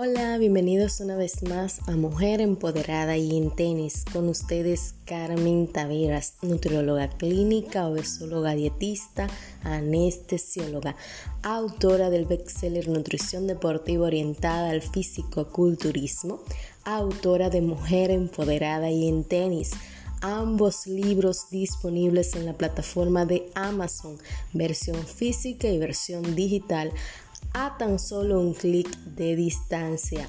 Hola, bienvenidos una vez más a Mujer Empoderada y en Tenis. Con ustedes Carmen Taveras, nutrióloga clínica, obesóloga dietista, anestesióloga, autora del bestseller Nutrición Deportiva Orientada al Físico-Culturismo, autora de Mujer Empoderada y en Tenis. Ambos libros disponibles en la plataforma de Amazon, versión física y versión digital a tan solo un clic de distancia.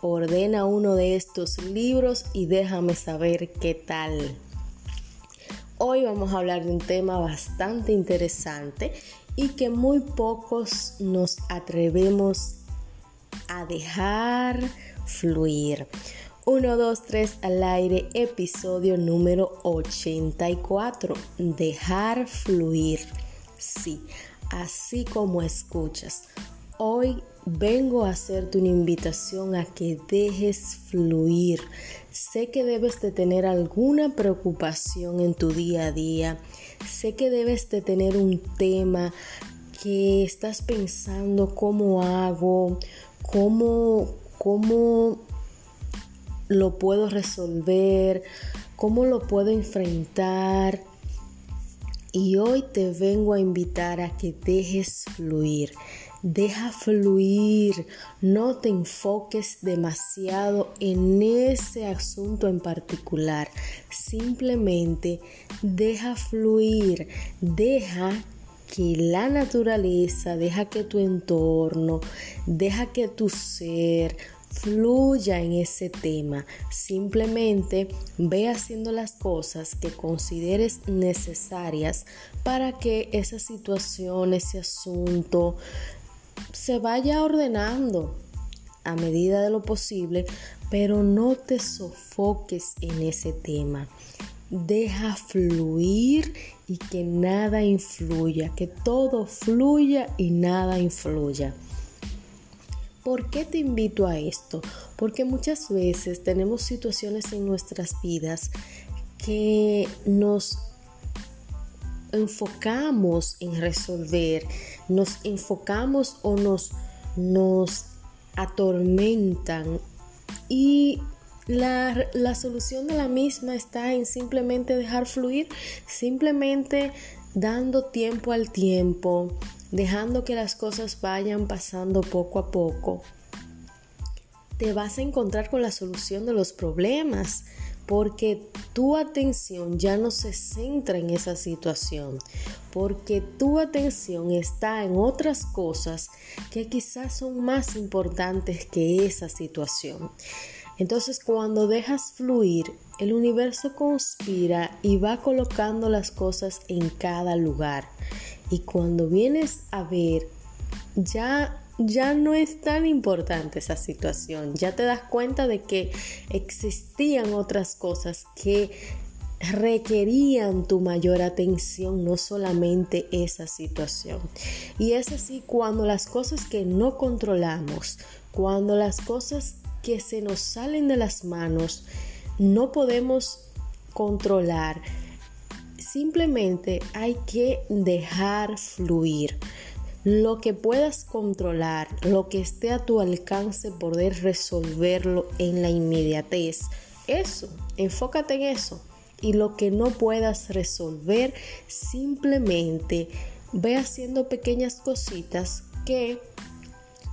Ordena uno de estos libros y déjame saber qué tal. Hoy vamos a hablar de un tema bastante interesante y que muy pocos nos atrevemos a dejar fluir. 1, 2, 3 al aire, episodio número 84. Dejar fluir. Sí, así como escuchas. Hoy vengo a hacerte una invitación a que dejes fluir. Sé que debes de tener alguna preocupación en tu día a día. Sé que debes de tener un tema que estás pensando cómo hago, cómo, cómo lo puedo resolver, cómo lo puedo enfrentar. Y hoy te vengo a invitar a que dejes fluir. Deja fluir, no te enfoques demasiado en ese asunto en particular. Simplemente deja fluir, deja que la naturaleza, deja que tu entorno, deja que tu ser fluya en ese tema. Simplemente ve haciendo las cosas que consideres necesarias para que esa situación, ese asunto se vaya ordenando a medida de lo posible, pero no te sofoques en ese tema. Deja fluir y que nada influya, que todo fluya y nada influya. ¿Por qué te invito a esto? Porque muchas veces tenemos situaciones en nuestras vidas que nos enfocamos en resolver, nos enfocamos o nos, nos atormentan y la, la, solución de la misma está en simplemente dejar fluir, simplemente dando tiempo al tiempo, dejando que las cosas vayan pasando poco a poco, te vas a encontrar con la solución de los problemas porque tu atención ya no se centra en esa situación, porque tu atención está en otras cosas que quizás son más importantes que esa situación. Entonces cuando dejas fluir, el universo conspira y va colocando las cosas en cada lugar. Y cuando vienes a ver, ya ya no es tan importante esa situación. Ya te das cuenta de que existían otras cosas que requerían tu mayor atención, no solamente esa situación. Y es así cuando las cosas que no controlamos, cuando las cosas que se nos salen de las manos, no podemos controlar, simplemente hay que dejar fluir. Lo que puedas controlar, lo que esté a tu alcance, poder resolverlo en la inmediatez. Eso, enfócate en eso. Y lo que no puedas resolver, simplemente ve haciendo pequeñas cositas que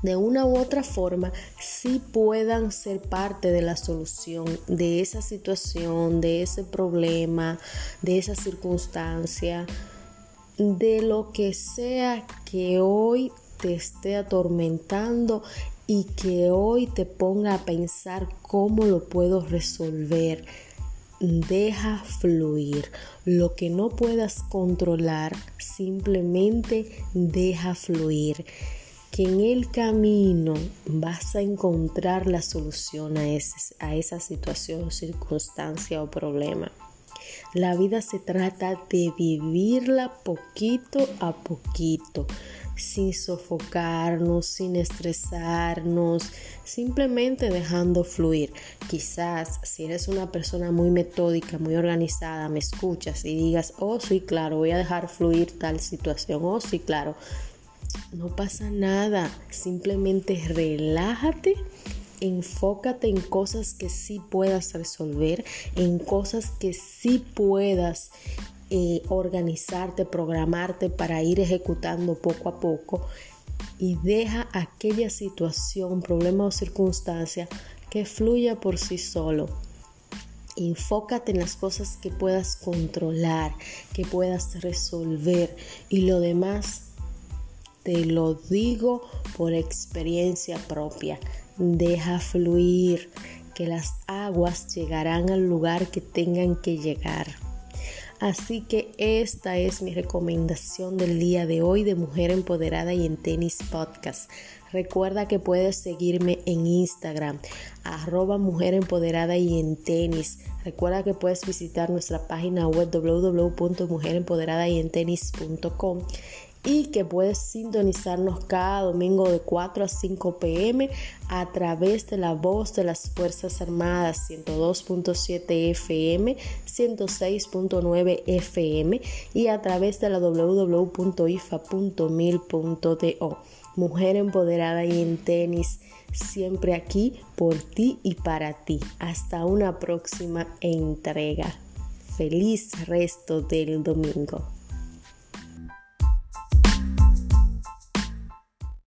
de una u otra forma sí puedan ser parte de la solución de esa situación, de ese problema, de esa circunstancia, de lo que sea que hoy te esté atormentando y que hoy te ponga a pensar cómo lo puedo resolver. Deja fluir. Lo que no puedas controlar, simplemente deja fluir que en el camino vas a encontrar la solución a, esa situación, circunstancia o problema. La vida se trata de vivirla poquito a poquito, sin sofocarnos, sin estresarnos, simplemente dejando fluir. Quizás si eres una persona muy metódica, muy organizada, me escuchas y digas, oh sí, claro, voy a dejar fluir tal situación, oh sí, claro, no pasa nada, simplemente relájate enfócate en cosas que sí puedas resolver, en cosas que sí puedas eh, organizarte, programarte para ir ejecutando poco a poco. Y deja aquella situación, problema o circunstancia que fluya por sí solo. Enfócate en las cosas que puedas controlar, que puedas resolver. Y lo demás te lo digo por experiencia propia. Deja fluir, que las aguas llegarán al lugar que tengan que llegar. Así que esta es mi recomendación del día de hoy de Mujer Empoderada y en Tenis Podcast. Recuerda que puedes seguirme en Instagram, arroba Mujer Empoderada y en Tenis. Recuerda que puedes visitar nuestra página web www.mujerempoderadayentenis.com y que puedes sintonizarnos cada domingo de 4 a 5 pm a través de la voz de las Fuerzas Armadas 102.7 FM, 106.9 FM y a través de la www.ifa.mil.do. Mujer empoderada y en tenis, siempre aquí por ti y para ti. Hasta una próxima entrega. Feliz resto del domingo.